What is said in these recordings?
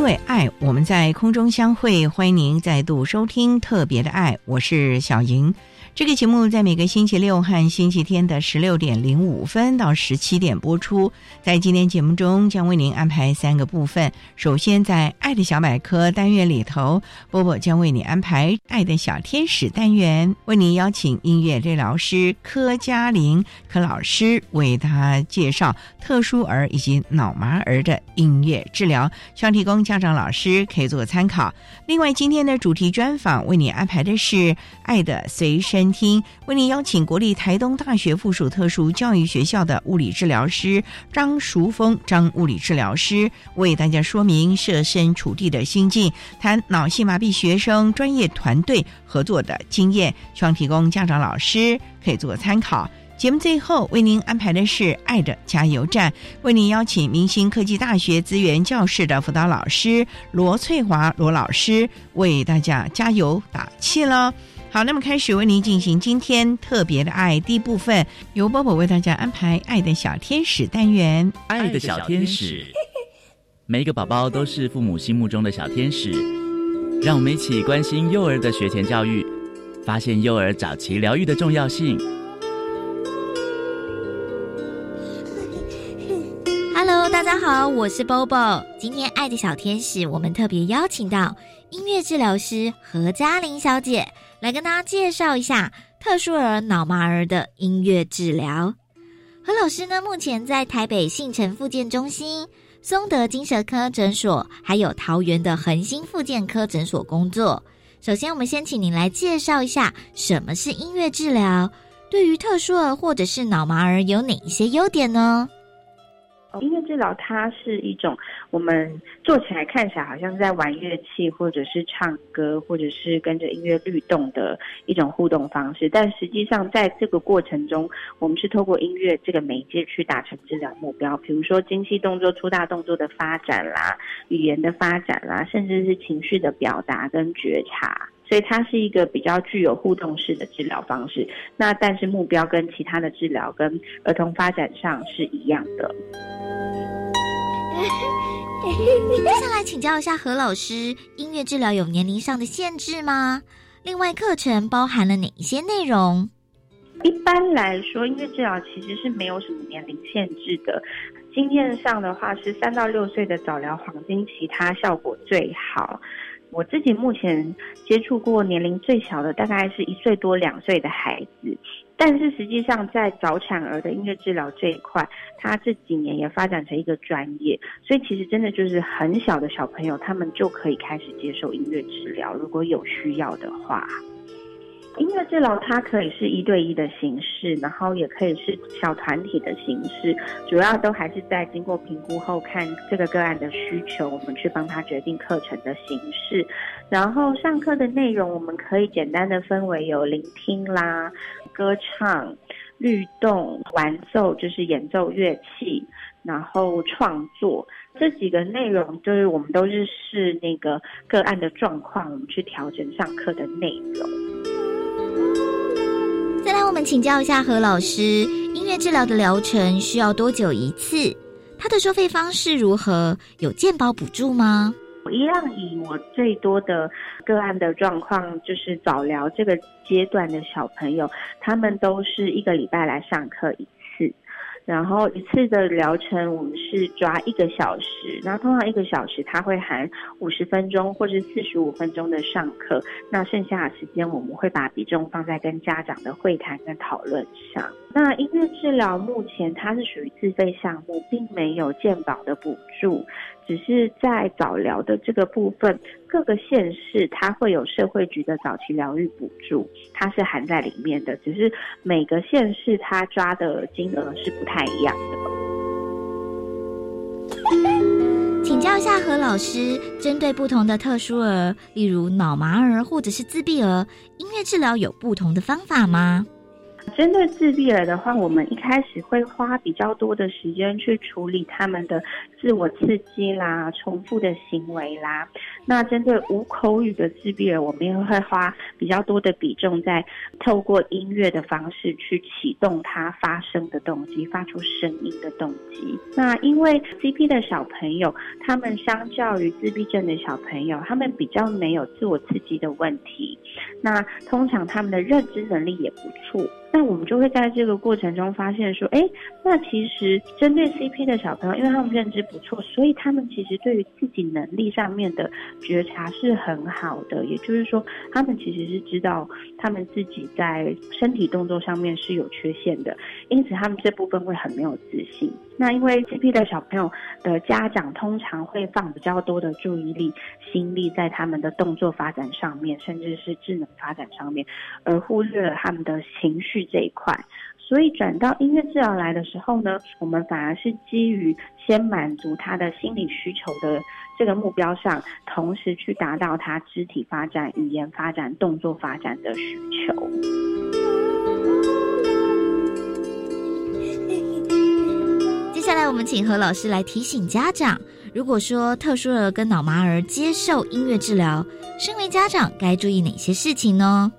因为爱，我们在空中相会。欢迎您再度收听特别的爱，我是小莹。这个节目在每个星期六和星期天的十六点零五分到十七点播出。在今天节目中，将为您安排三个部分。首先，在“爱的小百科”单元里头，波波将为你安排“爱的小天使”单元，为您邀请音乐治疗师柯嘉玲柯老师为他介绍特殊儿以及脑麻儿的音乐治疗，希望提供家长、老师可以做参考。另外，今天的主题专访为你安排的是“爱的随身”。听，为您邀请国立台东大学附属特殊教育学校的物理治疗师张淑峰张物理治疗师为大家说明设身处地的心境，谈脑性麻痹学生专业团队合作的经验，希望提供家长老师可以做参考。节目最后为您安排的是爱的加油站，为您邀请明星科技大学资源教室的辅导老师罗翠华罗老师为大家加油打气了。好，那么开始为您进行今天特别的爱第一部分，由波波为大家安排“爱的小天使”单元。爱的小天使，每一个宝宝都是父母心目中的小天使。让我们一起关心幼儿的学前教育，发现幼儿早期疗愈的重要性。Hello，大家好，我是 Bobo。今天“爱的小天使”，我们特别邀请到音乐治疗师何嘉玲小姐。来跟大家介绍一下特殊儿脑麻儿的音乐治疗。何老师呢，目前在台北信诚复健中心、松德精神科诊所，还有桃园的恒星复健科诊所工作。首先，我们先请您来介绍一下什么是音乐治疗，对于特殊儿或者是脑麻儿有哪一些优点呢？音乐治疗它是一种我们做起来看起来好像在玩乐器，或者是唱歌，或者是跟着音乐律动的一种互动方式。但实际上在这个过程中，我们是透过音乐这个媒介去达成治疗目标，比如说精细动作、粗大动作的发展啦，语言的发展啦，甚至是情绪的表达跟觉察。所以它是一个比较具有互动式的治疗方式。那但是目标跟其他的治疗跟儿童发展上是一样的。接下来请教一下何老师，音乐治疗有年龄上的限制吗？另外，课程包含了哪一些内容？一般来说，音乐治疗其实是没有什么年龄限制的。经验上的话，是三到六岁的早疗黄金期，它效果最好。我自己目前接触过年龄最小的，大概是一岁多两岁的孩子。但是实际上，在早产儿的音乐治疗这一块，他这几年也发展成一个专业，所以其实真的就是很小的小朋友，他们就可以开始接受音乐治疗，如果有需要的话。音乐治疗它可以是一对一的形式，然后也可以是小团体的形式，主要都还是在经过评估后看这个个案的需求，我们去帮他决定课程的形式。然后上课的内容，我们可以简单的分为有聆听啦、歌唱、律动、玩奏，就是演奏乐器，然后创作这几个内容，就是我们都是视那个个案的状况，我们去调整上课的内容。再来，我们请教一下何老师，音乐治疗的疗程需要多久一次？他的收费方式如何？有健保补助吗？我一样以我最多的个案的状况，就是早疗这个阶段的小朋友，他们都是一个礼拜来上课一。然后一次的疗程我们是抓一个小时，那通常一个小时它会含五十分钟或是四十五分钟的上课，那剩下的时间我们会把比重放在跟家长的会谈跟讨论上。那音乐治疗目前它是属于自费项目，并没有健保的补助。只是在早疗的这个部分，各个县市它会有社会局的早期疗愈补助，它是含在里面的。只是每个县市它抓的金额是不太一样的。请教一下何老师，针对不同的特殊儿，例如脑麻儿或者是自闭儿，音乐治疗有不同的方法吗？针对自闭儿的话，我们一开始会花比较多的时间去处理他们的自我刺激啦、重复的行为啦。那针对无口语的自闭儿，我们也会花比较多的比重在透过音乐的方式去启动他发声的动机、发出声音的动机。那因为 CP 的小朋友，他们相较于自闭症的小朋友，他们比较没有自我刺激的问题。那通常他们的认知能力也不错。那我们就会在这个过程中发现说，哎，那其实针对 CP 的小朋友，因为他们认知不错，所以他们其实对于自己能力上面的觉察是很好的。也就是说，他们其实是知道他们自己在身体动作上面是有缺陷的，因此他们这部分会很没有自信。那因为 CP 的小朋友的家长通常会放比较多的注意力、心力在他们的动作发展上面，甚至是智能发展上面，而忽略了他们的情绪。这一块，所以转到音乐治疗来的时候呢，我们反而是基于先满足他的心理需求的这个目标上，同时去达到他肢体发展、语言发展、动作发展的需求。下来，我们请何老师来提醒家长：如果说特殊儿跟脑麻儿接受音乐治疗，身为家长该注意哪些事情呢？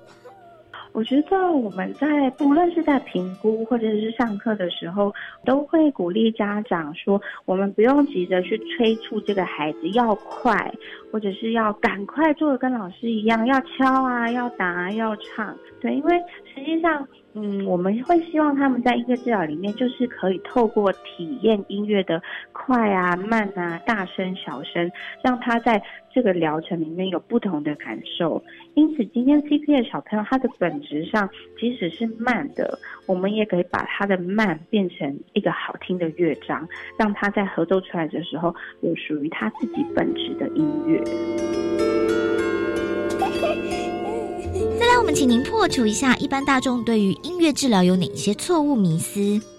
我觉得我们在不论是在评估或者是上课的时候，都会鼓励家长说，我们不用急着去催促这个孩子要快，或者是要赶快做的跟老师一样，要敲啊，要打啊，要唱。对，因为实际上。嗯，我们会希望他们在音乐治疗里面，就是可以透过体验音乐的快啊、慢啊、大声、小声，让他在这个疗程里面有不同的感受。因此，今天 CP 的小朋友，他的本质上即使是慢的，我们也可以把他的慢变成一个好听的乐章，让他在合奏出来的时候，有属于他自己本质的音乐。我们请您破除一下一般大众对于音乐治疗有哪些错误迷思。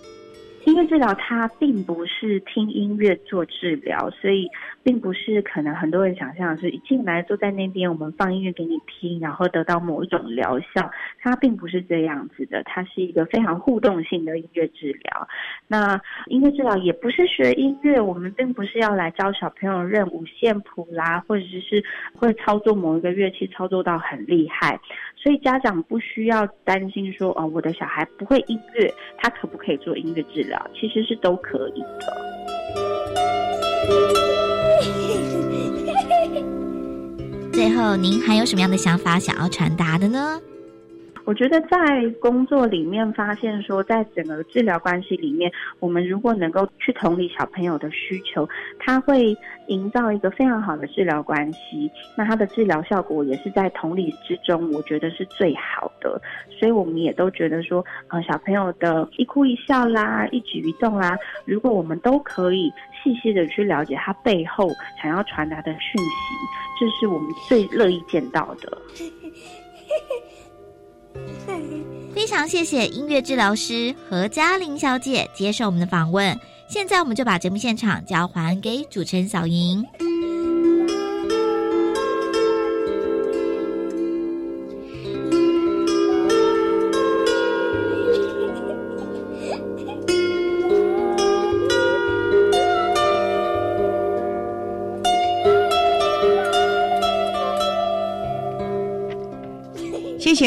音乐治疗它并不是听音乐做治疗，所以。并不是可能很多人想象是一进来坐在那边，我们放音乐给你听，然后得到某一种疗效。它并不是这样子的，它是一个非常互动性的音乐治疗。那音乐治疗也不是学音乐，我们并不是要来教小朋友认五线谱啦，或者是会操作某一个乐器操作到很厉害。所以家长不需要担心说，哦，我的小孩不会音乐，他可不可以做音乐治疗？其实是都可以的。最后，您还有什么样的想法想要传达的呢？我觉得在工作里面发现说，在整个治疗关系里面，我们如果能够去同理小朋友的需求，他会营造一个非常好的治疗关系。那他的治疗效果也是在同理之中，我觉得是最好的。所以我们也都觉得说，呃，小朋友的一哭一笑啦，一举一动啦，如果我们都可以细细的去了解他背后想要传达的讯息，这是我们最乐意见到的。非常谢谢音乐治疗师何嘉玲小姐接受我们的访问。现在我们就把节目现场交还给主持人小莹。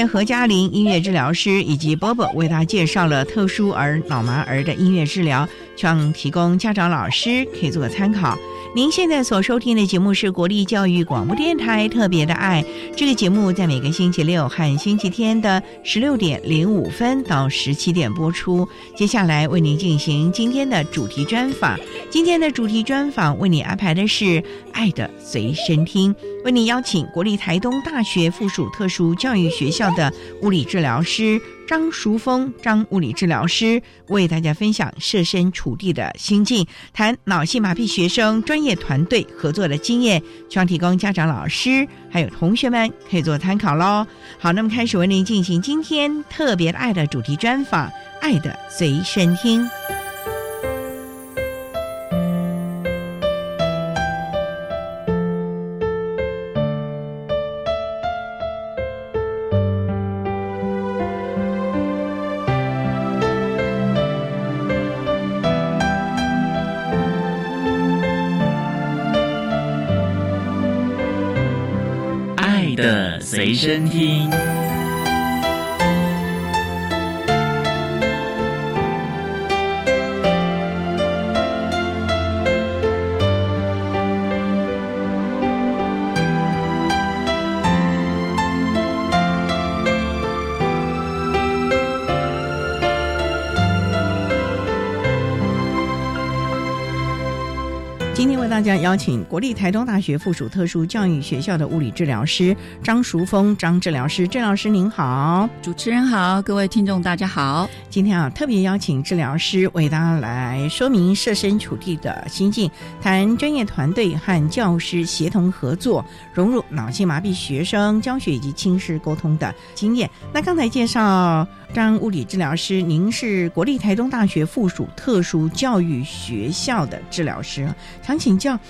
何嘉玲音乐治疗师以及波波为大家介绍了特殊儿脑麻儿的音乐治疗，希望提供家长老师可以做个参考。您现在所收听的节目是国立教育广播电台特别的爱。这个节目在每个星期六和星期天的十六点零五分到十七点播出。接下来为您进行今天的主题专访。今天的主题专访为你安排的是《爱的随身听》，为您邀请国立台东大学附属特殊教育学校的物理治疗师。张淑峰，张物理治疗师为大家分享设身处地的心境，谈脑性麻痹学生专业团队合作的经验，希望提供家长、老师还有同学们可以做参考喽。好，那么开始为您进行今天特别爱的主题专访，《爱的随身听》。随身听。邀请国立台东大学附属特殊教育学校的物理治疗师张淑峰张治疗师，郑老师您好，主持人好，各位听众大家好。今天啊，特别邀请治疗师为大家来说明设身处地的心境，谈专业团队和教师协同合作，融入脑性麻痹学生教学以及亲师沟通的经验。那刚才介绍张物理治疗师，您是国立台东大学附属特殊教育学校的治疗师，想请。叫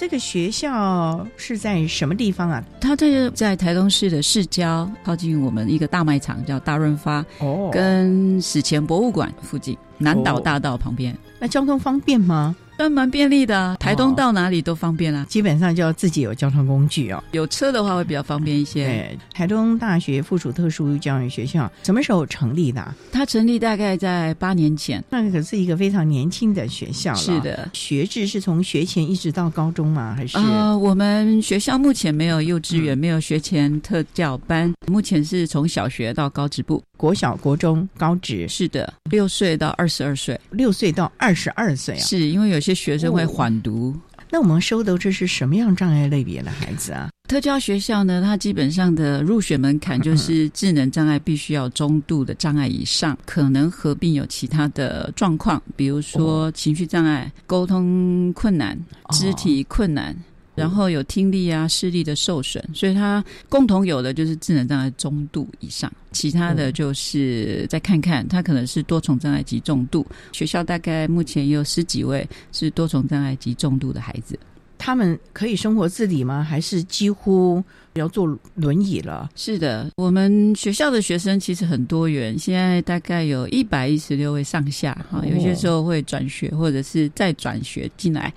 这个学校是在什么地方啊？它在在台东市的市郊，靠近我们一个大卖场，叫大润发哦，跟史前博物馆附近，南岛大道旁边。那交通方便吗？那蛮便利的，台东到哪里都方便啦。基本上就要自己有交通工具哦，有车的话会比较方便一些。对，台东大学附属特殊教育学校什么时候成立的？它成立大概在八年前，那可是一个非常年轻的学校了。是的，学制是从学前一直到高中吗？还是？呃，我们学校目前没有幼稚园，没有学前特教班，目前是从小学到高职部。国小、国中、高职是的，六岁到二十二岁，六岁到二十二岁啊，是因为有些学生会缓读。那我们收的这是什么样障碍类别的孩子啊？特教学校呢，它基本上的入学门槛就是智能障碍必须要中度的障碍以上，可能合并有其他的状况，比如说情绪障碍、沟通困难、肢体困难。然后有听力啊、视力的受损，所以它共同有的就是智能障碍中度以上，其他的就是再看看，它可能是多重障碍及重度。学校大概目前有十几位是多重障碍及重度的孩子。他们可以生活自理吗？还是几乎要坐轮椅了？是的，我们学校的学生其实很多元，现在大概有一百一十六位上下哈，有些时候会转学或者是再转学进来。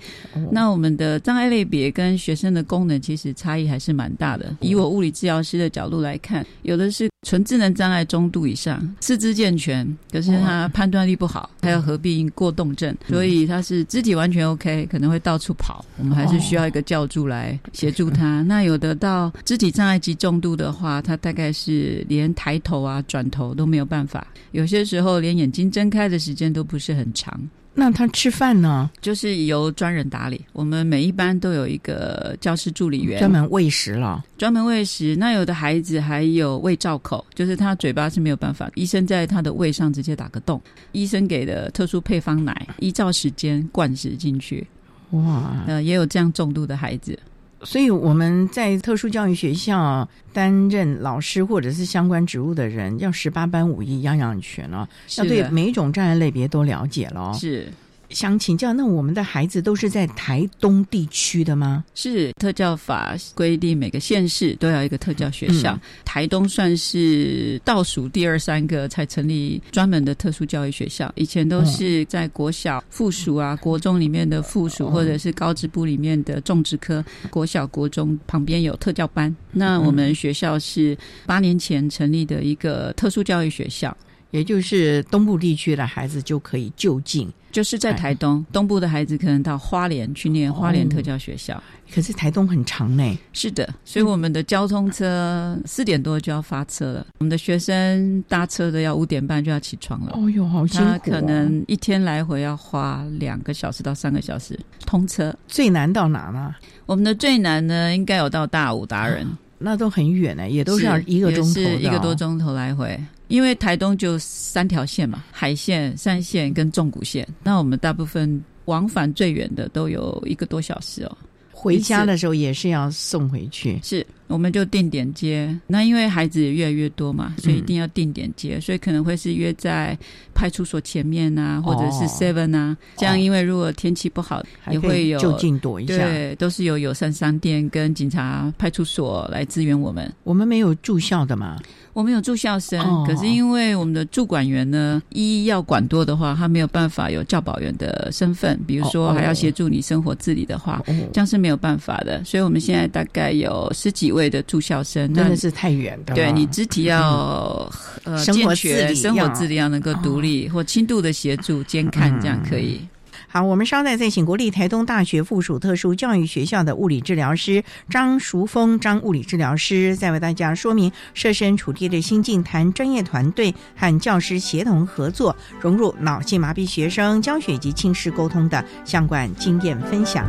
那我们的障碍类别跟学生的功能其实差异还是蛮大的。以我物理治疗师的角度来看，有的是。纯智能障碍中度以上，四肢健全，可是他判断力不好，还有合并过动症，所以他是肢体完全 OK，可能会到处跑。我们还是需要一个教助来协助他。那有的到肢体障碍及重度的话，他大概是连抬头啊、转头都没有办法，有些时候连眼睛睁开的时间都不是很长。那他吃饭呢？就是由专人打理。我们每一班都有一个教师助理员，专门喂食了。专门喂食。那有的孩子还有胃罩口，就是他嘴巴是没有办法，医生在他的胃上直接打个洞，医生给的特殊配方奶，依照时间灌食进去。哇，呃，也有这样重度的孩子。所以我们在特殊教育学校担任老师或者是相关职务的人，要十八般武艺，样样全了，要对每一种障碍类别都了解了。是。想请教，那我们的孩子都是在台东地区的吗？是特教法规定，每个县市都要一个特教学校。台东算是倒数第二三个才成立专门的特殊教育学校，以前都是在国小附属啊、国中里面的附属，或者是高职部里面的种植科。国小、国中旁边有特教班。那我们学校是八年前成立的一个特殊教育学校。也就是东部地区的孩子就可以就近。就是在台东东部的孩子可能到花莲去念花莲特教学校，可是台东很长呢。是的，所以我们的交通车四点多就要发车了，我们的学生搭车的要五点半就要起床了。哦哟，好辛苦！他可能一天来回要花两个小时到三个小时通车。最难到哪呢？我们的最难呢，应该有到大武达人，那都很远呢，也都是要一个钟头，一个多钟头来回。因为台东就三条线嘛，海线、山线跟纵谷线。那我们大部分往返最远的都有一个多小时哦。回家的时候也是要送回去，是我们就定点接。那因为孩子也越来越多嘛，所以一定要定点接，所以可能会是约在派出所前面啊，或者是 Seven 啊。这样，因为如果天气不好，也会有就近躲一下。对，都是有友善商店跟警察派出所来支援我们。我们没有住校的嘛。我们有住校生，可是因为我们的驻管员呢，一要管多的话，他没有办法有教保员的身份，比如说还要协助你生活自理的话，这样是没有办法的。所以我们现在大概有十几位的住校生，真的是太远的。对你肢体要呃健全，生活自理要能够独立，或轻度的协助监看，这样可以。好，我们稍待再请国立台东大学附属特殊教育学校的物理治疗师张淑峰张物理治疗师，再为大家说明设身处地的心境，谈专业团队和教师协同合作，融入脑性麻痹学生教学及亲师沟通的相关经验分享。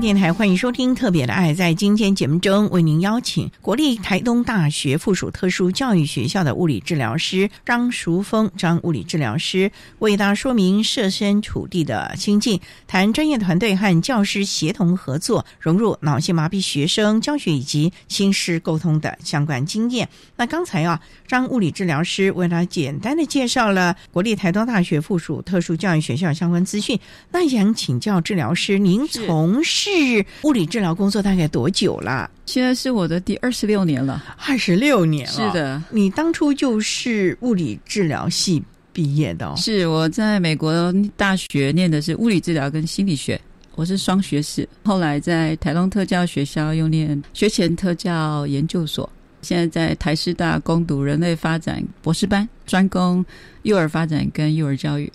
电台欢迎收听《特别的爱》。在今天节目中，为您邀请国立台东大学附属特殊教育学校的物理治疗师张淑峰张物理治疗师，为大家说明设身处地的心境，谈专业团队和教师协同合作，融入脑性麻痹学生教学以及心师沟通的相关经验。那刚才啊，张物理治疗师为大家简单的介绍了国立台东大学附属特殊教育学校相关资讯。那想请教治疗师，您从事是物理治疗工作大概多久了？现在是我的第二十六年了，二十六年了。是的，你当初就是物理治疗系毕业的。是我在美国大学念的是物理治疗跟心理学，我是双学士。后来在台东特教学校又念学前特教研究所，现在在台师大攻读人类发展博士班，专攻幼儿发展跟幼儿教育。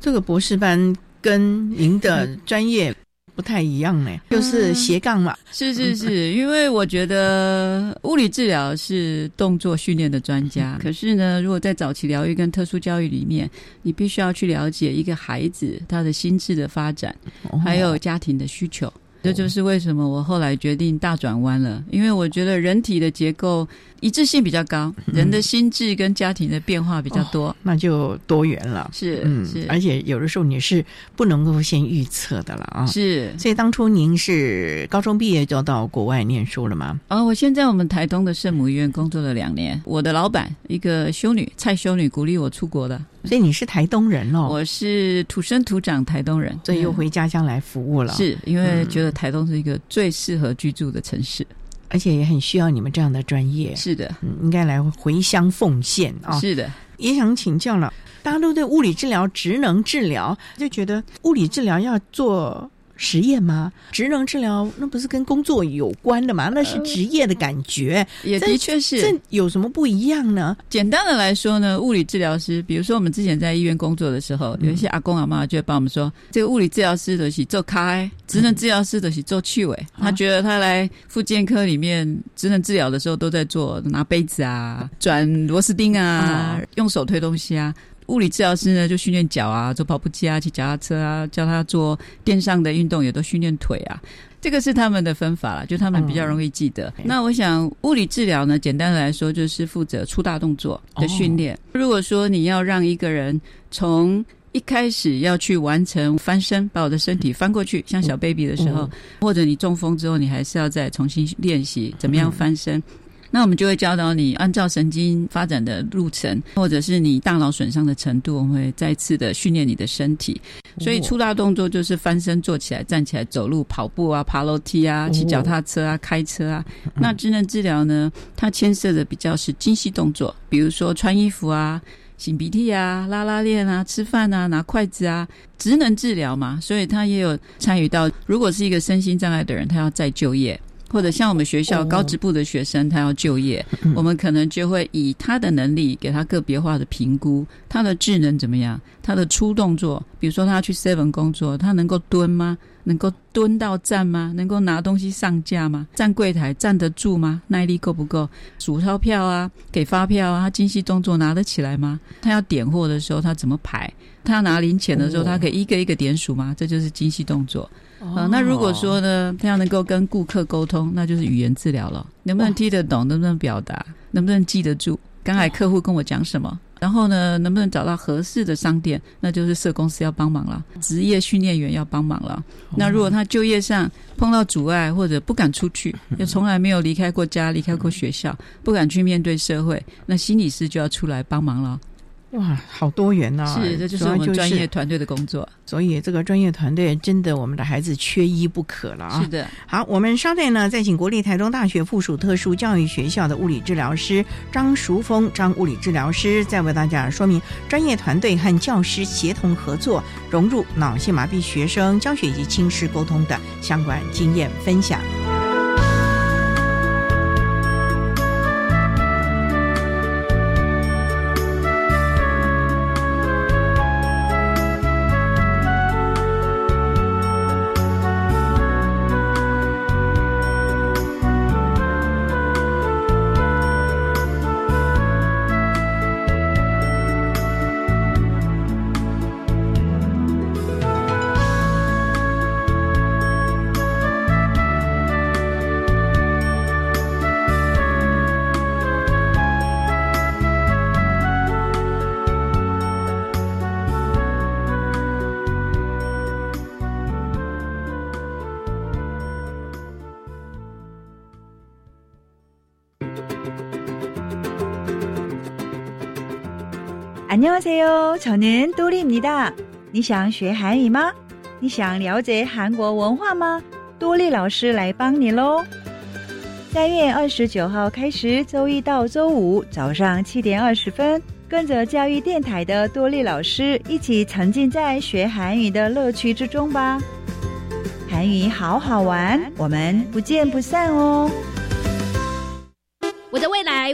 这个博士班跟您的专业。不太一样呢，就是斜杠嘛。是是是，因为我觉得物理治疗是动作训练的专家，可是呢，如果在早期疗愈跟特殊教育里面，你必须要去了解一个孩子他的心智的发展，还有家庭的需求。这就是为什么我后来决定大转弯了，因为我觉得人体的结构一致性比较高，人的心智跟家庭的变化比较多，那就多元了。是，嗯，是，而且有的时候你是不能够先预测的了啊。是，所以当初您是高中毕业就到国外念书了吗？啊，我现在我们台东的圣母医院工作了两年，我的老板一个修女蔡修女鼓励我出国的。所以你是台东人哦，我是土生土长台东人，所以又回家乡来服务了。是因为觉得台东是一个最适合居住的城市，而且也很需要你们这样的专业。是的，应该来回乡奉献啊。是的，也想请教了，大家都对物理治疗、职能治疗就觉得物理治疗要做。实验吗？职能治疗那不是跟工作有关的嘛？那是职业的感觉，也的确是。这有什么不一样呢？简单的来说呢，物理治疗师，比如说我们之前在医院工作的时候，有一些阿公阿妈就会帮我们说，这个物理治疗师的是做开，职能治疗师的是做去尾。他觉得他来复健科里面职能治疗的时候，都在做拿杯子啊、转螺丝钉啊、用手推东西啊。物理治疗师呢，就训练脚啊，做跑步机啊，骑脚踏车啊，教他做电上的运动，也都训练腿啊。这个是他们的分法了，就他们比较容易记得。那我想，物理治疗呢，简单的来说，就是负责粗大动作的训练。如果说你要让一个人从一开始要去完成翻身，把我的身体翻过去，像小 baby 的时候，或者你中风之后，你还是要再重新练习怎么样翻身。那我们就会教导你按照神经发展的路程，或者是你大脑损伤的程度，我们会再次的训练你的身体。所以粗大动作就是翻身、坐起来、站起来、走路、跑步啊、爬楼梯啊、骑脚踏车啊、开车啊。那智能治疗呢，它牵涉的比较是精细动作，比如说穿衣服啊、擤鼻涕啊、拉拉链啊、吃饭啊、拿筷子啊。职能治疗嘛，所以他也有参与到。如果是一个身心障碍的人，他要再就业。或者像我们学校高职部的学生，他要就业，我们可能就会以他的能力给他个别化的评估，他的智能怎么样，他的粗动作，比如说他要去 seven 工作，他能够蹲吗？能够蹲到站吗？能够拿东西上架吗？站柜台站得住吗？耐力够不够？数钞票啊，给发票啊，他精细动作拿得起来吗？他要点货的时候他怎么排？他要拿零钱的时候他可以一个一个点数吗？这就是精细动作。啊，那如果说呢，他要能够跟顾客沟通，那就是语言治疗了。能不能听得懂？能不能表达？能不能记得住？刚才客户跟我讲什么？然后呢，能不能找到合适的商店？那就是社公司要帮忙了，职业训练员要帮忙了。那如果他就业上碰到阻碍，或者不敢出去，又从来没有离开过家、离开过学校，不敢去面对社会，那心理师就要出来帮忙了。哇，好多元呐！是，这就是我们专业团队的工作。所以这个专业团队真的，我们的孩子缺一不可了啊！是的。好，我们稍待呢，再请国立台中大学附属特殊教育学校的物理治疗师张淑峰张物理治疗师，再为大家说明专业团队和教师协同合作，融入脑性麻痹学生教学以及亲师沟通的相关经验分享。저는杜丽입니다。你想学韩语吗？你想了解韩国文化吗？多丽老师来帮你喽！三月二十九号开始，周一到周五早上七点二十分，跟着教育电台的多丽老师一起沉浸在学韩语的乐趣之中吧。韩语好好玩，我们不见不散哦！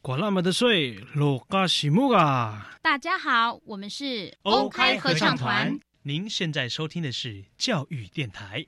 管那么的水，落嘎西木啊！大家好，我们是 OK 合唱团。您现在收听的是教育电台。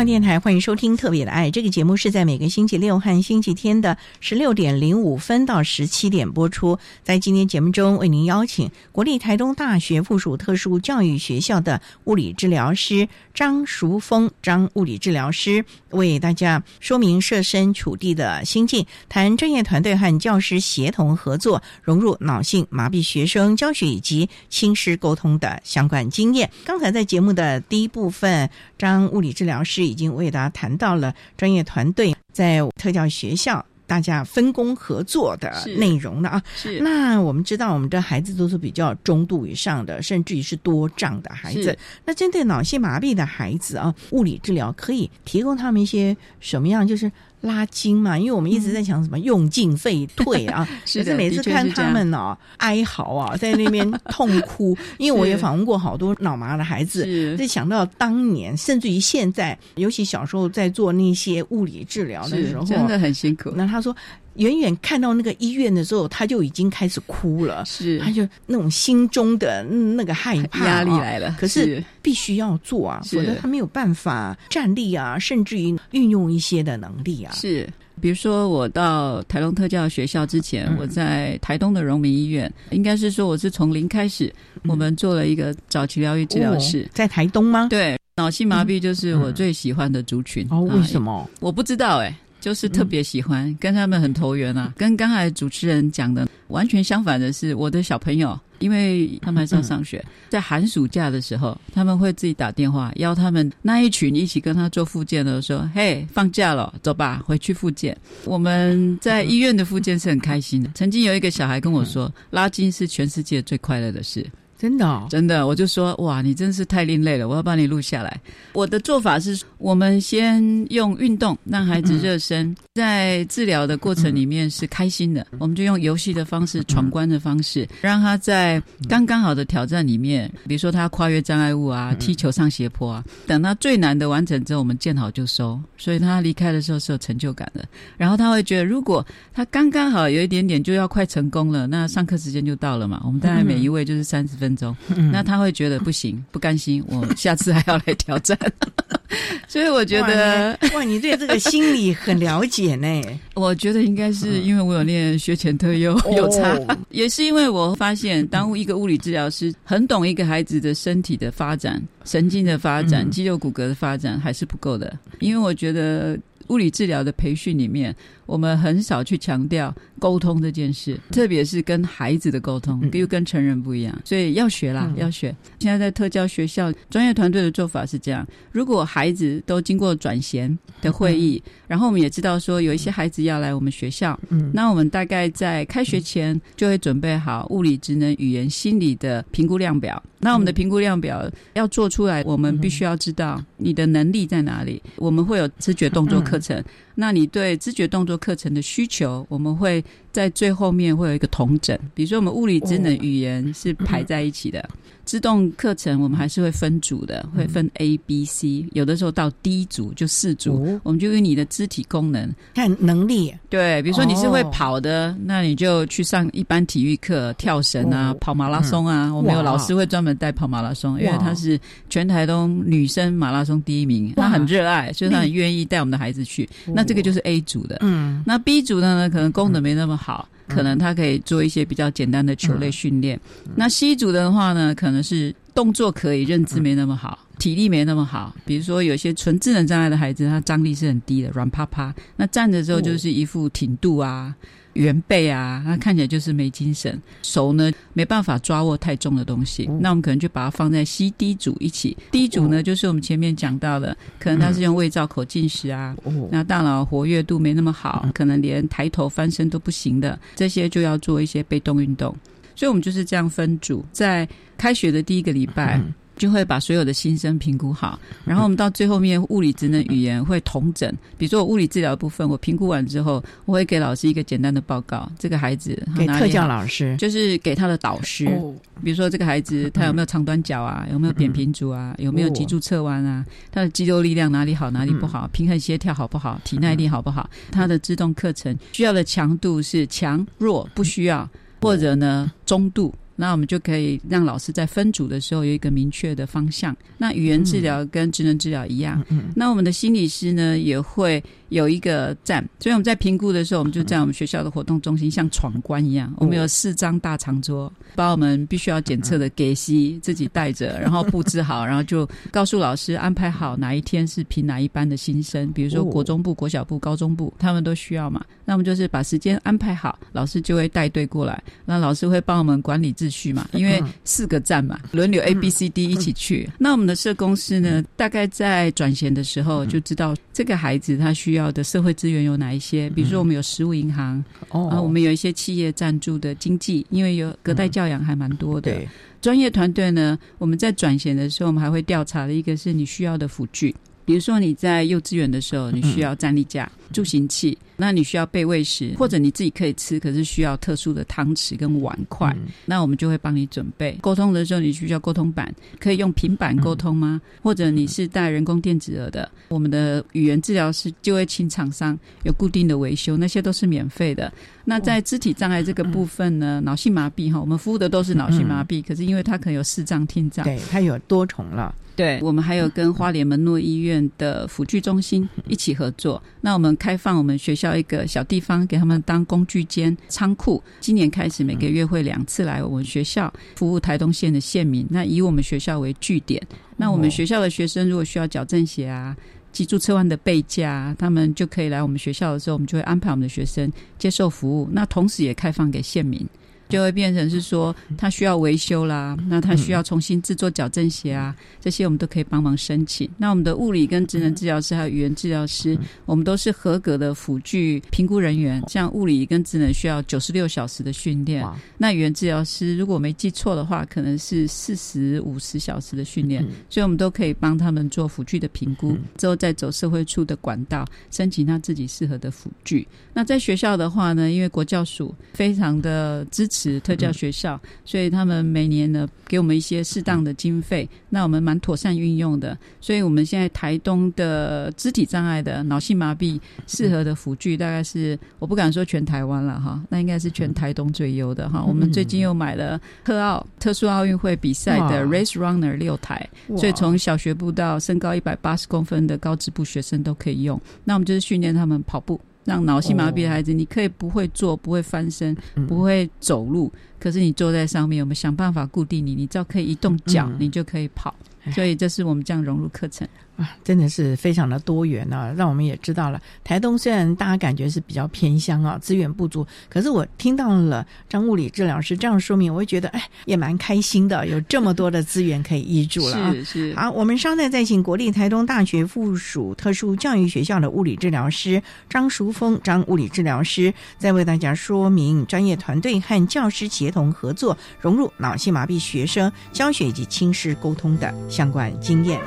教电台欢迎收听《特别的爱》这个节目，是在每个星期六和星期天的十六点零五分到十七点播出。在今天节目中，为您邀请国立台东大学附属特殊教育学校的物理治疗师张淑峰张物理治疗师，为大家说明设身处地的心境，谈专业团队和教师协同合作，融入脑性麻痹学生教学以及亲师沟通的相关经验。刚才在节目的第一部分，张物理治疗师。已经为大家谈到了专业团队在特教学校大家分工合作的内容了啊。是那我们知道，我们的孩子都是比较中度以上的，甚至于是多障的孩子。那针对脑性麻痹的孩子啊，物理治疗可以提供他们一些什么样？就是拉筋嘛，因为我们一直在讲什么用进废退啊。是每次看他们哦哀嚎啊，在那边痛哭，因为我也访问过好多脑麻的孩子，就想到当年，甚至于现在，尤其小时候在做那些物理治疗的时候，真的很辛苦。那他说。远远看到那个医院的时候，他就已经开始哭了。是，他就那种心中的那个害怕压力来了。可是必须要做啊，否则他没有办法站立啊，甚至于运用一些的能力啊。是，比如说我到台东特教学校之前，我在台东的荣民医院，应该是说我是从零开始，我们做了一个早期疗愈治疗室，在台东吗？对，脑性麻痹就是我最喜欢的族群。哦，为什么？我不知道哎。就是特别喜欢跟他们很投缘啊，跟刚才主持人讲的完全相反的是，我的小朋友，因为他们还要上学，在寒暑假的时候，他们会自己打电话邀他们那一群一起跟他做复健的，说：“嘿，放假了，走吧，回去复健。”我们在医院的复健是很开心的。曾经有一个小孩跟我说：“拉筋是全世界最快乐的事。”真的，真的，我就说哇，你真是太另类了，我要帮你录下来。我的做法是，我们先用运动让孩子热身，在治疗的过程里面是开心的，我们就用游戏的方式、闯关的方式，让他在刚刚好的挑战里面，比如说他跨越障碍物啊、踢球上斜坡啊，等他最难的完成之后，我们见好就收，所以他离开的时候是有成就感的。然后他会觉得，如果他刚刚好有一点点就要快成功了，那上课时间就到了嘛，我们大概每一位就是三十分。分钟，嗯那他会觉得不行，不甘心，我下次还要来挑战。所以我觉得哇，你哇，你对这个心理很了解呢。我觉得应该是因为我有练学前特优，哦有差，也是因为我发现，当一个物理治疗师很懂一个孩子的身体的发展、神经的发展、嗯肌肉骨骼的发展，还是不够的。因为我觉得物理治疗的培训里面，我们很少去强调沟通这件事，特别是跟孩子的沟通，又跟成人不一样，所以要学啦，嗯。要学。现在在特教学校，专业团队的做法是这样：如果孩子都经过转衔的会议，然后我们也知道说有一些孩子要来我们学校，嗯。那我们大概在开学前就会准备好物理、职能、语言、心理的评估量表。那我们的评估量表要做出来，我们必须要知道你的能力在哪里。我们会有知觉动作课程，那你对知觉动作课程的需求，我们会在最后面会有一个同整。比如说，我们物理、智能、语言是排在一起的。自动课程我们还是会分组的，会分 A、B、C，有的时候到 D 组就四组，我们就用你的肢体功能看能力。对，比如说你是会哦跑的，那你就去上一般体育课，跳绳啊，哦跑马拉松啊。嗯我们有老师会专门带跑马拉松，因为哇他是全台东女生马拉松第一名，哇他很热爱，所以他很愿意带我们的孩子去。那这个就是 A 组的，嗯，那 B 组的呢，可能功能没那么好，可能他可以做一些比较简单的球类训练。那 C 组的话呢，可能是动作可以，认知没那么好，体力没那么好。比如说有些纯智能障碍的孩子，他张力是很低的，软趴趴。那站着之后就是一副挺度啊。圆背啊，他看起来就是没精神，手呢没办法抓握太重的东西，那我们可能就把它放在 C、D 组一起。D 组呢，就是我们前面讲到的，可能他是用胃造口进食啊，那大脑活跃度没那么好，可能连抬头翻身都不行的，这些就要做一些被动运动。所以我们就是这样分组，在开学的第一个礼拜。就会把所有的新生评估好，然后我们到最后面物理职能语言会同整。比如说我物理治疗部分，我评估完之后，我会给老师一个简单的报告。这个孩子给特教老师就是给他的导师。哦比如说这个孩子他有没有长短脚啊？有没有扁平足啊？有没有脊柱侧弯啊？他的肌肉力量哪里好哪里不好？平衡协调好不好？体耐力好不好？他的自动课程需要的强度是强弱不需要，或者呢中度。那我们就可以让老师在分组的时候有一个明确的方向。那语言治疗跟职能治疗一样，那我们的心理师呢也会有一个站，所以我们在评估的时候，我们就在我们学校的活动中心像闯关一样，我们有四张大长桌，把我们必须要检测的给息自己带着，然后布置好，然后就告诉老师安排好哪一天是评哪一班的新生，比如说国中部、国小部、高中部，他们都需要嘛。那我们就是把时间安排好，老师就会带队过来，那老师会帮我们管理秩序嘛，因为四个站嘛，轮流 A、B、C、D 一起去。那我们的社工师呢，大概在转衔的时候就知道这个孩子他需要的社会资源有哪一些，比如说我们有食物银行，哦啊，我们有一些企业赞助的经济，因为有隔代教养还蛮多的。对专业团队呢，我们在转衔的时候，我们还会调查的一个是你需要的辅具。比如说你在幼稚园的时候，你需要站立架、助行器，那你需要备喂食，或者你自己可以吃，可是需要特殊的汤匙跟碗筷，那我们就会帮你准备。沟通的时候，你需要沟通板，可以用平板沟通吗？或者你是带人工电子耳的，我们的语言治疗师就会请厂商有固定的维修，那些都是免费的。那在肢体障碍这个部分呢，脑性麻痹哈，我们服务的都是脑性麻痹，可是因为它可能有视障、听障，对，它有多重了。对，我们还有跟花莲门诺医院的辅具中心一起合作。那我们开放我们学校一个小地方，给他们当工具间、仓库。今年开始每个月会两次来我们学校服务台东县的县民。那以我们学校为据点，那我们学校的学生如果需要矫正鞋啊。脊柱侧弯的背架，他们就可以来我们学校的时候，我们就会安排我们的学生接受服务。那同时也开放给县民。就会变成是说，他需要维修啦，那他需要重新制作矫正鞋啊，这些我们都可以帮忙申请。那我们的物理跟职能治疗师还有语言治疗师，我们都是合格的辅具评估人员。像物理跟职能需要九十六小时的训练，那语言治疗师如果我没记错的话，可能是四十五十小时的训练，所以我们都可以帮他们做辅具的评估，之后再走社会处的管道申请他自己适合的辅具。那在学校的话呢，因为国教署非常的支持。持特教学校，所以他们每年呢给我们一些适当的经费，那我们蛮妥善运用的。所以我们现在台东的肢体障碍的脑性麻痹适合的辅具，大概是我不敢说全台湾了哈，那应该是全台东最优的哈。我们最近又买了特奥特殊奥运会比赛的 Race Runner 六台，所以从小学部到身高一百八十公分的高职部学生都可以用。那我们就是训练他们跑步。让脑性麻痹的孩子，你可以不会坐，不会翻身，不会走路，可是你坐在上面，我们想办法固定你，你只要可以移动脚，你就可以跑。所以这是我们这样融入课程。啊，真的是非常的多元啊！让我们也知道了，台东虽然大家感觉是比较偏乡啊，资源不足，可是我听到了张物理治疗师这样说明，我会觉得哎，也蛮开心的，有这么多的资源可以依助了啊！是是。好，我们稍待再请国立台东大学附属特殊教育学校的物理治疗师张淑峰张物理治疗师，再为大家说明专业团队和教师协同合作，融入脑性麻痹学生教学以及亲师沟通的相关经验。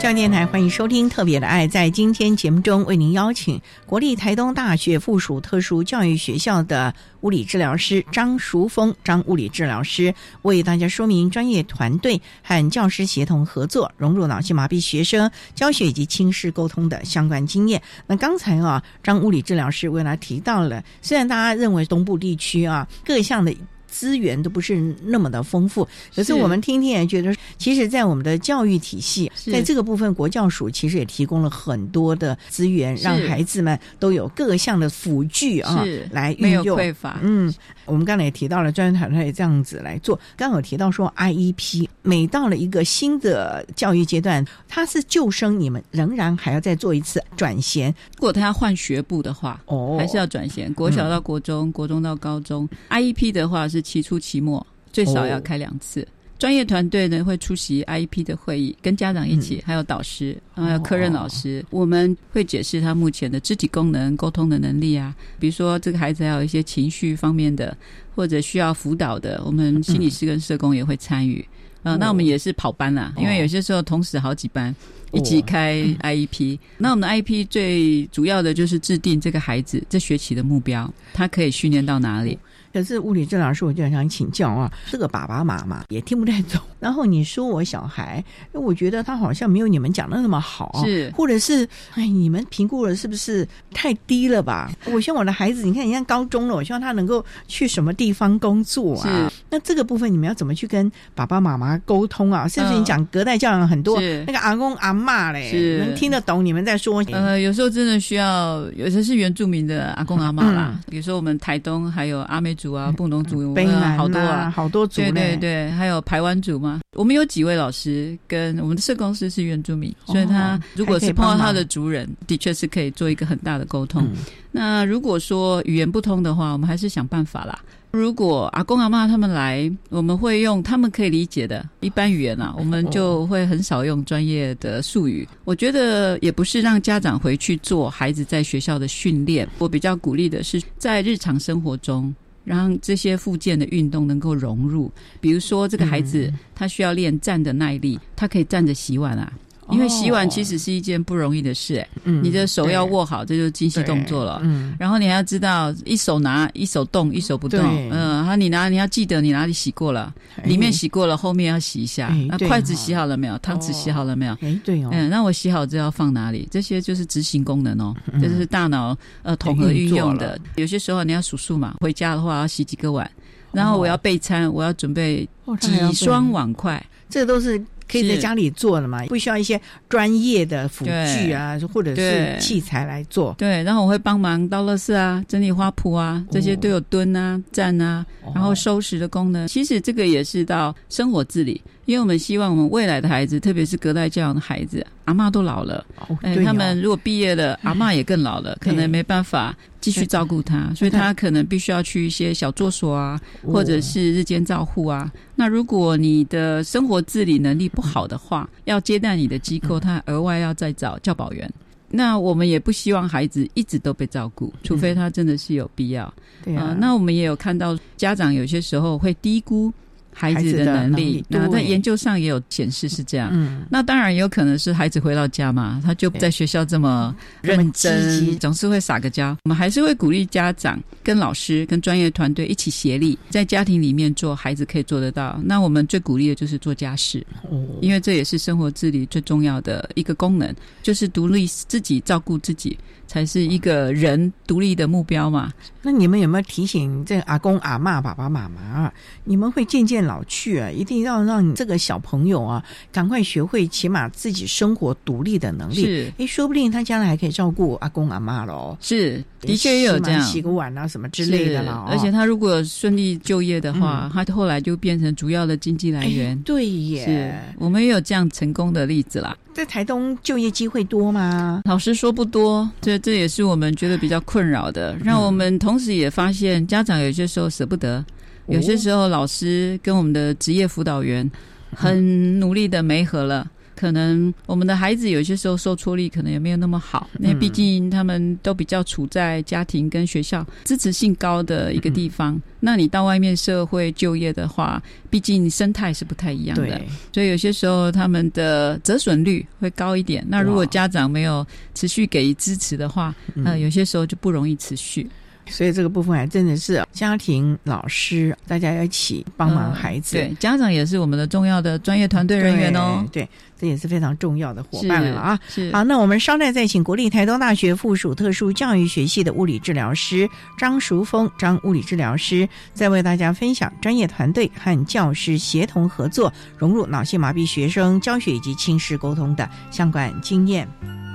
教电台欢迎收听《特别的爱》。在今天节目中，为您邀请国立台东大学附属特殊教育学校的物理治疗师张淑峰张物理治疗师，为大家说明专业团队和教师协同合作，融入脑性麻痹学生教学以及亲师沟通的相关经验。那刚才啊，张物理治疗师为了提到了，虽然大家认为东部地区啊各项的。资源都不是那么的丰富，可是我们听听也觉得，其实，在我们的教育体系，在这个部分，国教署其实也提供了很多的资源，让孩子们都有各项的辅具啊，来运用。匮乏。嗯，我们刚才也提到了专业团队这样子来做。刚有提到说，IEP 每到了一个新的教育阶段，它是旧生，你们仍然还要再做一次转衔。如果他要换学部的话，哦，还是要转衔，国小到国中，国中到高中。IEP 的话是。期初、期末最少要开两次。专业团队呢会出席 IEP 的会议，跟家长一起，还有导师，还有科任老师。我们会解释他目前的肢体功能、沟通的能力啊。比如说，这个孩子还有一些情绪方面的，或者需要辅导的，我们心理师跟社工也会参与。啊，那我们也是跑班啦，因为有些时候同时好几班一起开 IEP。那我们的 IEP 最主要的就是制定这个孩子这学期的目标，他可以训练到哪里。可是物理治疗师，我就想请教啊，这个爸爸妈妈也听不太懂。然后你说我小孩，我觉得他好像没有你们讲的那么好，是，或者是哎，你们评估了是不是太低了吧？我希望我的孩子，你看，你看高中了，我希望他能够去什么地方工作啊？那这个部分你们要怎么去跟爸爸妈妈沟通啊？甚至你讲隔代教养很多，那个阿公阿妈嘞，能听得懂你们在说？呃，有时候真的需要，有些是原住民的阿公阿妈啦，比如说我们台东还有阿美。族啊，布农族，好多啊，好多族，对对对，还有排湾族嘛。我们有几位老师跟我们的社公司是原住民，所以他如果是碰到他的族人，的确是可以做一个很大的沟通。那如果说语言不通的话，我们还是想办法啦。如果阿公阿妈他们来，我们会用他们可以理解的一般语言啊，我们就会很少用专业的术语。我觉得也不是让家长回去做孩子在学校的训练，我比较鼓励的是在日常生活中。让这些附件的运动能够融入，比如说这个孩子他需要练站的耐力，他可以站着洗碗啊。因为洗碗其实是一件不容易的事，哎，你的手要握好，这就是精细动作了。嗯，然后你还要知道，一手拿，一手动，一手不动。嗯，然后你拿，你要记得你哪里洗过了，里面洗过了，后面要洗一下。那筷子洗好了没有？汤匙洗好了没有？哎，对哦。嗯，那我洗好之后要放哪里？这些就是执行功能哦，这是大脑呃统合运用的。有些时候你要数数嘛，回家的话要洗几个碗，然后我要备餐，我要准备几双碗筷，这都是。可以在家里做了嘛，不需要一些专业的辅具啊，或者是器材来做。对，然后我会帮忙倒垃圾啊，整理花圃啊，这些都有蹲啊、站啊，然后收拾的功能。其实这个也是到生活自理。因为我们希望我们未来的孩子，特别是隔代教养的孩子，阿妈都老了，哎、他们如果毕业了，阿妈也更老了，可能没办法继续照顾他，所以他可能必须要去一些小作所啊，哦。或者是日间照护啊。那如果你的生活自理能力不好的话，要接待你的机构，他额外要再找教保员。那我们也不希望孩子一直都被照顾，除非他真的是有必要。对啊呃那我们也有看到家长有些时候会低估孩子的能力，那在研究上也有显示是这样。嗯那当然也有可能是孩子回到家嘛，他就不在学校这么认真，极总是会撒个娇。我们还是会鼓励家长跟老师跟专业团队一起协力，在家庭里面做孩子可以做得到。那我们最鼓励的就是做家事，哦因为这也是生活自理最重要的一个功能，就是独立自己照顾自己，才是一个人独立的目标嘛。那你们有没有提醒这个阿公阿妈、爸爸妈妈啊？你们会渐渐老去啊，一定要让你这个小朋友啊，赶快学会起码自己生活独立的能力。是哎，说不定他将来还可以照顾阿公阿妈喽。是，的确也有这样，洗个碗啊什么之类的啦。是而且他如果顺利就业的话，嗯他后来就变成主要的经济来源。对耶是，我们也有这样成功的例子啦。在台东就业机会多吗？老实说不多，这这也是我们觉得比较困扰的。让我们同时也发现，家长有些时候舍不得，有些时候老师跟我们的职业辅导员很努力的媒合了。可能我们的孩子有些时候受挫力可能也没有那么好，因为毕竟他们都比较处在家庭跟学校支持性高的一个地方。那你到外面社会就业的话，毕竟生态是不太一样的，所以有些时候他们的折损率会高一点。那如果家长没有持续给予支持的话，呃，有些时候就不容易持续。所以这个部分还真的是家庭、老师大家要一起帮忙孩子。对，家长也是我们的重要的专业团队人员哦。对，这也是非常重要的伙伴了啊。是好，那我们稍待再请国立台东大学附属特殊教育学系的物理治疗师张淑峰张物理治疗师，再为大家分享专业团队和教师协同合作，融入脑性麻痹学生教学以及亲师沟通的相关经验。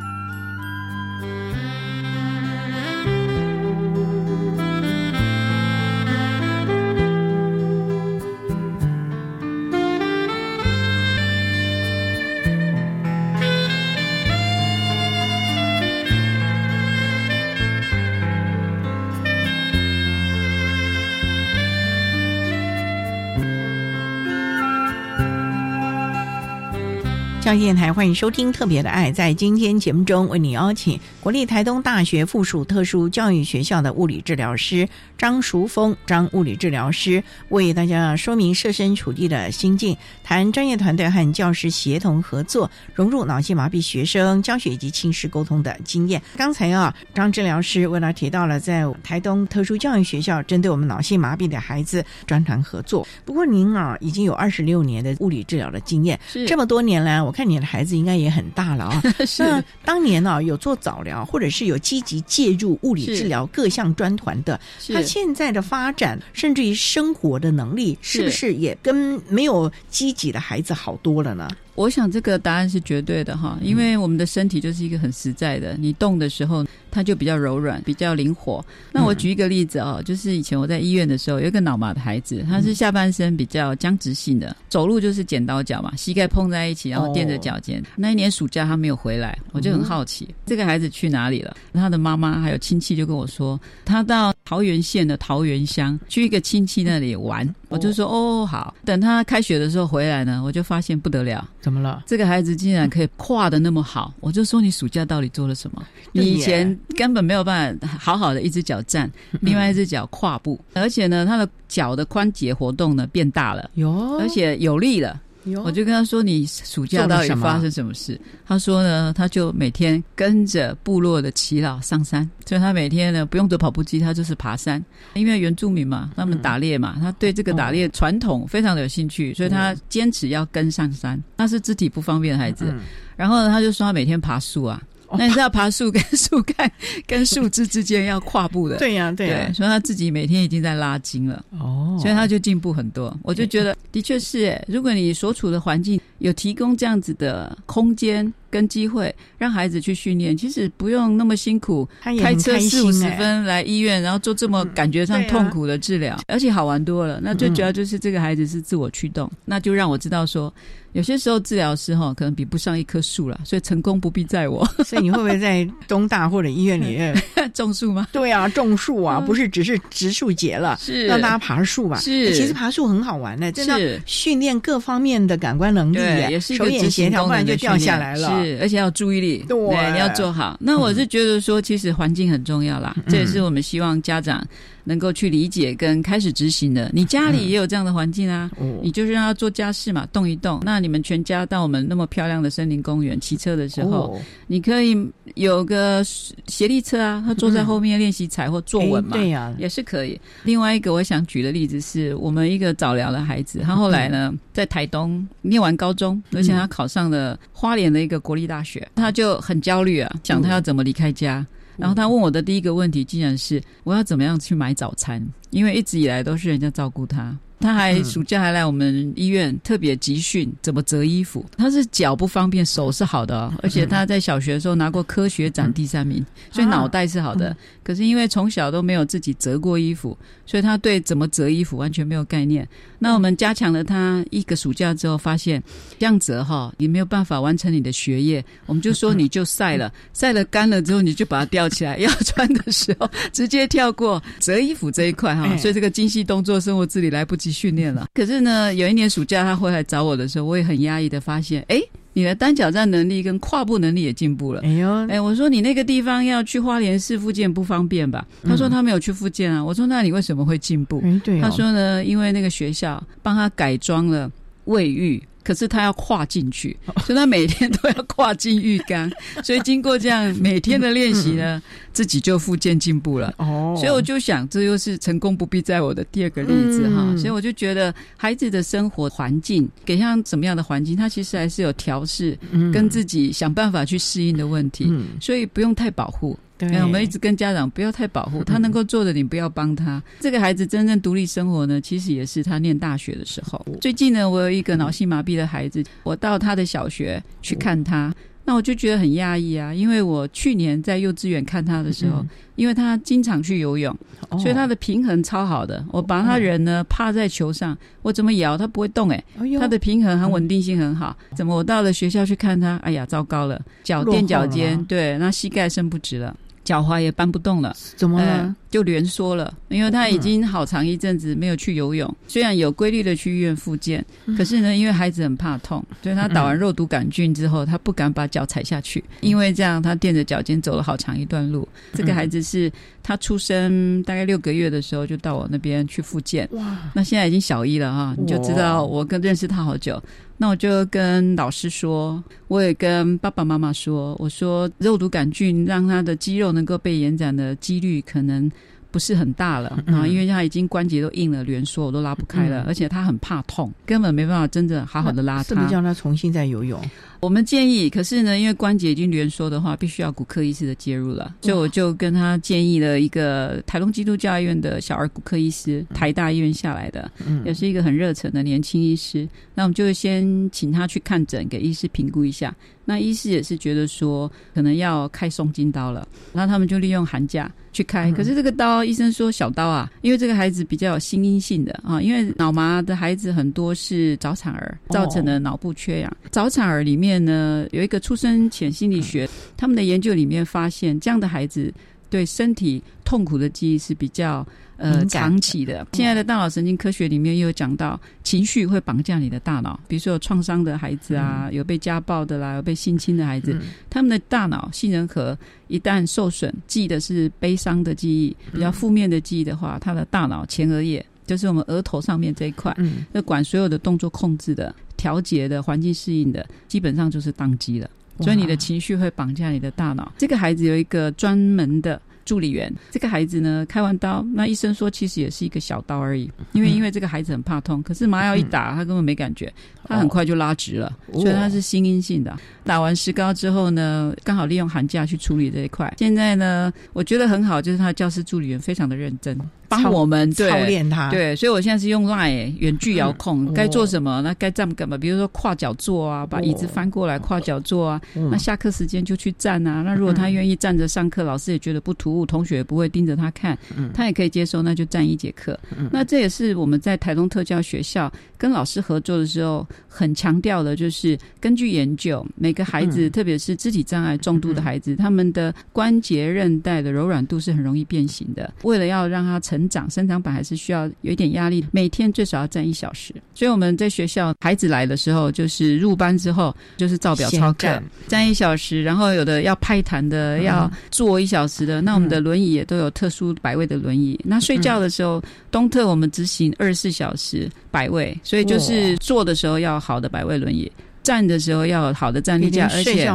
电台欢迎收听《特别的爱》。在今天节目中，为你邀请国立台东大学附属特殊教育学校的物理治疗师张淑峰张物理治疗师，为大家说明设身处地的心境，谈专业团队和教师协同合作，融入脑性麻痹学生教学以及亲师沟通的经验。刚才啊，张治疗师为了提到了在台东特殊教育学校针对我们脑性麻痹的孩子专团合作。不过您啊，已经有二十六年的物理治疗的经验，这么多年来，我看你的孩子应该也很大了啊。是那当年呢、有做早疗，或者是有积极介入物理治疗各项专团的，他现在的发展，甚至于生活的能力，是不是是也跟没有积极的孩子好多了呢？我想这个答案是绝对的哈，因为我们的身体就是一个很实在的，你动的时候它就比较柔软，比较灵活。那我举一个例子哦，就是以前我在医院的时候，有一个脑麻的孩子，他是下半身比较僵直性的，走路就是剪刀脚嘛，膝盖碰在一起，然后垫着脚尖。那一年暑假他没有回来，我就很好奇、这个孩子去哪里了。他的妈妈还有亲戚就跟我说，他到桃园县的桃园乡去一个亲戚那里玩。我就说哦好，等他开学的时候回来呢，我就发现不得了。怎么了？这个孩子竟然可以跨的那么好，我就说你暑假到底做了什么？你以前根本没有办法好好的一只脚站，另外一只脚跨步，而且呢，他的脚的关节活动呢变大了，有，而且有力了。我就跟他说：“你暑假到底发生什么事？”他说呢，他就每天跟着部落的耆老上山，所以他每天呢不用走跑步机，他就是爬山。因为原住民嘛，他们打猎嘛，他对这个打猎传统非常的有兴趣，所以他坚持要跟上山。他是肢体不方便的孩子，然后呢，他就说他每天爬树啊。那你是要爬树跟树干跟树枝之间要跨步的，对呀、对呀、所以他自己每天已经在拉筋了，哦，所以他就进步很多。我就觉得的确是，哎，如果你所处的环境有提供这样子的空间跟机会，让孩子去训练，其实不用那么辛苦，开车四五十分来医院，然后做这么感觉上痛苦的治疗，而且好玩多了。那最主要就是这个孩子是自我驱动，那就让我知道说。有些时候治疗师哈可能比不上一棵树了，所以成功不必在我。所以你会不会在东大或者医院里 面种树吗？对啊，种树啊，不是只是植树节了，是让大家爬树吧？是，其实爬树很好玩的，真的训练各方面的感官能力，也是手眼协调，不然就掉下来了。是，而且要注意力，对，你要做好。那我是觉得说，其实环境很重要啦，这也是我们希望家长。能够去理解跟开始执行的，你家里也有这样的环境啊，你就是让他做家事嘛，动一动。那你们全家到我们那么漂亮的森林公园骑车的时候，你可以有个斜力车啊，他坐在后面练习踩或坐稳嘛，对呀，也是可以。另外一个我想举的例子是我们一个早疗的孩子，他后来呢在台东念完高中，而且他考上了花莲的一个国立大学，他就很焦虑啊，想他要怎么离开家。然后他问我的第一个问题，竟然是我要怎么样去买早餐，因为一直以来都是人家照顾他。他还暑假还来我们医院特别集训怎么折衣服。他是脚不方便，手是好的，而且他在小学的时候拿过科学展第三名，所以脑袋是好的。可是因为从小都没有自己折过衣服，所以他对怎么折衣服完全没有概念。那我们加强了他一个暑假之后，发现这样折哈你没有办法完成你的学业。我们就说你就晒了，晒了干了之后你就把它吊起来，要穿的时候直接跳过折衣服这一块哈。所以这个精细动作生活自理来不及。训练了，可是呢，有一年暑假他回来找我的时候，我也很压抑的发现，哎，你的单脚站能力跟跨步能力也进步了。哎呦，哎，我说你那个地方要去花莲市附近不方便吧？他说他没有去附近啊。我说那你为什么会进步？他说呢，因为那个学校帮他改装了卫浴。可是他要跨进去，所以他每天都要跨进浴缸。所以经过这样每天的练习呢，自己就复健进步了。哦，所以我就想，这又是成功不必在我的第二个例子哈。所以我就觉得，孩子的生活环境给像什么样的环境，他其实还是有调试，跟自己想办法去适应的问题。所以不用太保护。对，我们一直跟家长不要太保护他，能够做的你不要帮他。这个孩子真正独立生活呢，其实也是他念大学的时候。最近呢，我有一个脑性麻痹的孩子，我到他的小学去看他。那我就觉得很压抑啊，因为我去年在幼稚园看他的时候，因为他经常去游泳，所以他的平衡超好的。我把他人呢趴在球上，我怎么摇他不会动哎，他的平衡很稳定性很好。怎么我到了学校去看他，哎呀，糟糕了，脚垫脚尖，对，那膝盖伸不直了。脚踝也搬不动了，怎么了？就连缩了，因为他已经好长一阵子没有去游泳。虽然有规律的去医院复健，可是呢，因为孩子很怕痛，所以他打完肉毒杆菌之后，他不敢把脚踩下去，因为这样他垫着脚尖走了好长一段路。这个孩子是他出生大概六个月的时候就到我那边去复健，哇！那现在已经小一了哈，你就知道我跟认识他好久。那我就跟老师说，我也跟爸爸妈妈说，我说肉毒杆菌让他的肌肉能够被延展的几率可能不是很大了啊，因为他已经关节都硬了，连缩我都拉不开了，而且他很怕痛，根本没办法真正好好的拉他。是不是叫他重新再游泳？我们建议，可是呢，因为关节已经连缩的话，必须要骨科医师的介入了，所以我就跟他建议了一个台东基督教医院的小儿骨科医师，台大医院下来的，也是一个很热忱的年轻医师。那我们就先请他去看诊，给医师评估一下。那医师也是觉得说，可能要开松筋刀了，然后他们就利用寒假去开。可是这个刀，医生说小刀啊，因为这个孩子比较有心因性的啊，因为脑麻的孩子很多是早产儿造成的脑部缺氧，早产儿里面。呢，有一个出生前心理学，他们的研究里面发现，这样的孩子对身体痛苦的记忆是比较呃长期的。现在的大脑神经科学里面又有讲到，情绪会绑架你的大脑。比如说有创伤的孩子啊，有被家暴的啦，有被性侵的孩子，他们的大脑杏仁核一旦受损，记的是悲伤的记忆，比较负面的记忆的话，他的大脑前额叶就是我们额头上面这一块，嗯那管所有的动作控制的。调节的环境适应的，基本上就是宕机了，所以你的情绪会绑架你的大脑。这个孩子有一个专门的助理员，这个孩子呢开完刀，那医生说其实也是一个小刀而已，因为因为这个孩子很怕痛，可是麻药一打他根本没感觉，他很快就拉直了，所以他是心因性的。打完石膏之后呢，刚好利用寒假去处理这一块。现在呢，我觉得很好，就是他教师助理员非常的认真。帮我们操练他。对，所以我现在是用 Line 远距遥控，该做什么，那该站干嘛？比如说跨脚坐啊，把椅子翻过来跨脚坐啊。那下课时间就去站啊。那如果他愿意站着上课，老师也觉得不突兀，同学也不会盯着他看，他也可以接受，那就站一节课。那这也是我们在台东特教学校跟老师合作的时候很强调的，就是根据研究，每个孩子，特别是肢体障碍重度的孩子，他们的关节韧带的柔软度是很容易变形的。为了要让他成长，生长板还是需要有一点压力，每天最少要站一小时。所以我们在学校孩子来的时候，就是入班之后就是照表操课，站一小时，然后有的要拍弹的，要坐一小时的。那我们的轮椅也都有特殊摆位的轮椅。那睡觉的时候，东特我们执行二十四小时摆位，所以就是坐的时候要好的百位轮椅，站的时候要好的站立架，而且。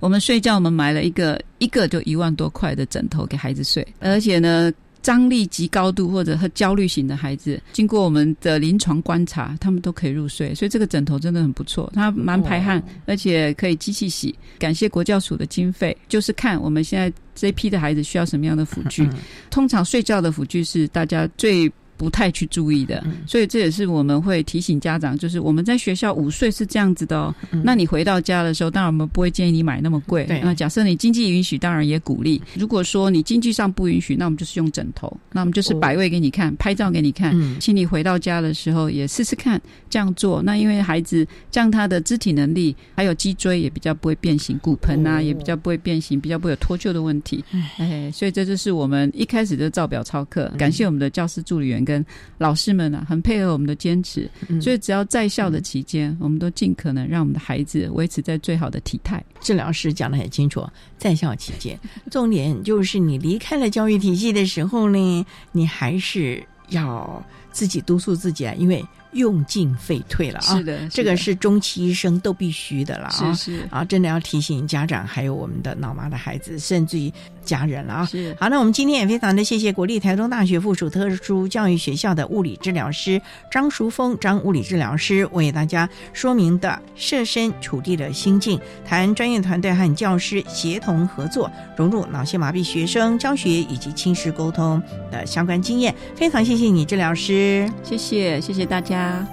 我们睡觉，我们买了一个一个就一万多块的枕头给孩子睡，而且呢，张力极高度或者和焦虑型的孩子，经过我们的临床观察，他们都可以入睡。所以这个枕头真的很不错，它蛮排汗，而且可以机器洗。感谢国教署的经费，就是看我们现在这批的孩子需要什么样的辅具。通常睡觉的辅具是大家最。不太去注意的，所以这也是我们会提醒家长，就是我们在学校午睡是这样子的哦。那你回到家的时候，当然我们不会建议你买那么贵。那假设你经济允许，当然也鼓励。如果说你经济上不允许，那我们就是用枕头，那我们就是摆位给你看，拍照给你看。请你回到家的时候也试试看这样做。那因为孩子这样他的肢体能力还有脊椎也比较不会变形，骨盆啊也比较不会变形，比较不会有脱臼的问题。哎，所以这就是我们一开始就照表操课。感谢我们的教师助理员。跟老师们啊，很配合我们的坚持，所以只要在校的期间，我们都尽可能让我们的孩子维持在最好的体态。治疗师讲的很清楚，在校期间，重点就是你离开了教育体系的时候呢，你还是要自己督促自己啊，因为。用进废退了啊！是的，这个是终其一生都必须的了啊！是是啊，真的要提醒家长，还有我们的老妈的孩子，甚至于家人了啊！是好，那我们今天也非常的谢谢国立台中大学附属特殊教育学校的物理治疗师张淑峰张物理治疗师为大家说明的设身处地的心境，谈专业团队和教师协同合作，融入脑性麻痹学生教学以及亲师沟通的相关经验。非常谢谢你，治疗师，谢谢谢谢大家。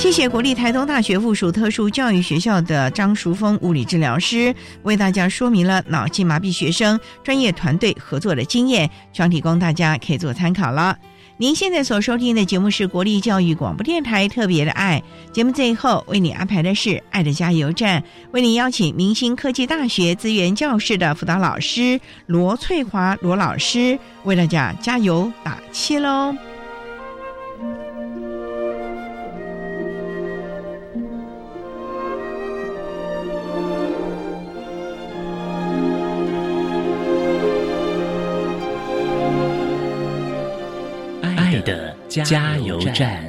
谢谢国立台东大学附属特殊教育学校的张淑峰物理治疗师为大家说明了脑性麻痹学生专业团队合作的经验，希望提供大家可以做参考了。您现在所收听的节目是国立教育广播电台特别的爱节目，最后为你安排的是爱的加油站，为你邀请明星科技大学资源教室的辅导老师罗翠华罗老师为大家加油打气喽。加油站。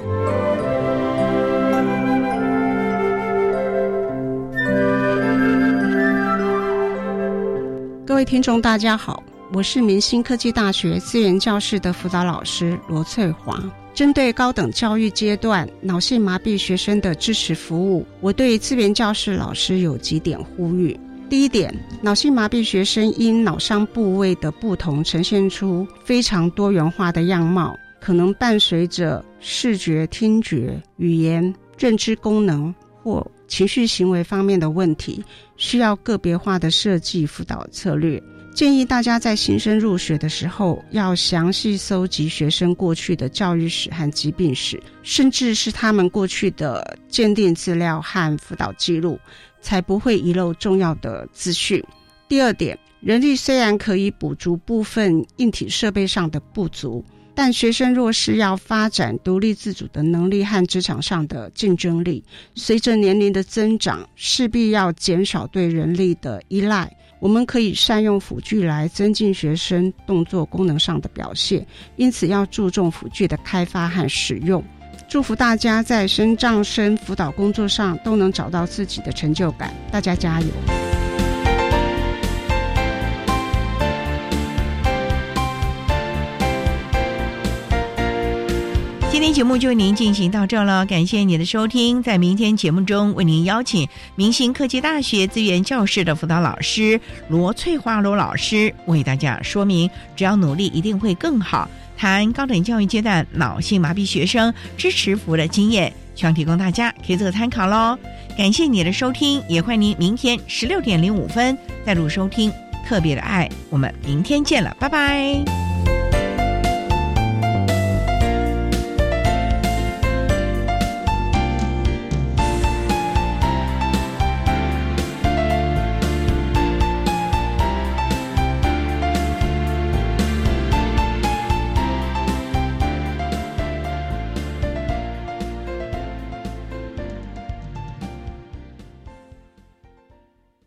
各位听众，大家好，我是明星科技大学资源教室的辅导老师罗翠华。针对高等教育阶段脑性麻痹学生的支持服务，我对资源教室老师有几点呼吁。第一点，脑性麻痹学生因脑伤部位的不同，呈现出非常多元化的样貌。可能伴随着视觉、听觉、语言、认知功能或情绪行为方面的问题，需要个别化的设计辅导策略。建议大家在新生入学的时候，要详细搜集学生过去的教育史和疾病史，甚至是他们过去的鉴定资料和辅导记录，才不会遗漏重要的资讯。第二点，人力虽然可以补足部分硬体设备上的不足。但学生若是要发展独立自主的能力和职场上的竞争力，随着年龄的增长，势必要减少对人力的依赖。我们可以善用辅具来增进学生动作功能上的表现，因此要注重辅具的开发和使用。祝福大家在生障生辅导工作上都能找到自己的成就感，大家加油！今天节目就为您进行到这了，感谢您的收听。在明天节目中，为您邀请明星科技大学资源教室的辅导老师罗翠花罗老师，为大家说明：只要努力，一定会更好。谈高等教育阶段脑性麻痹学生支持服务的经验，希望提供大家可以做个参考喽。感谢你的收听，也欢迎您明天十六点零五分再度收听特别的爱。我们明天见了，拜拜。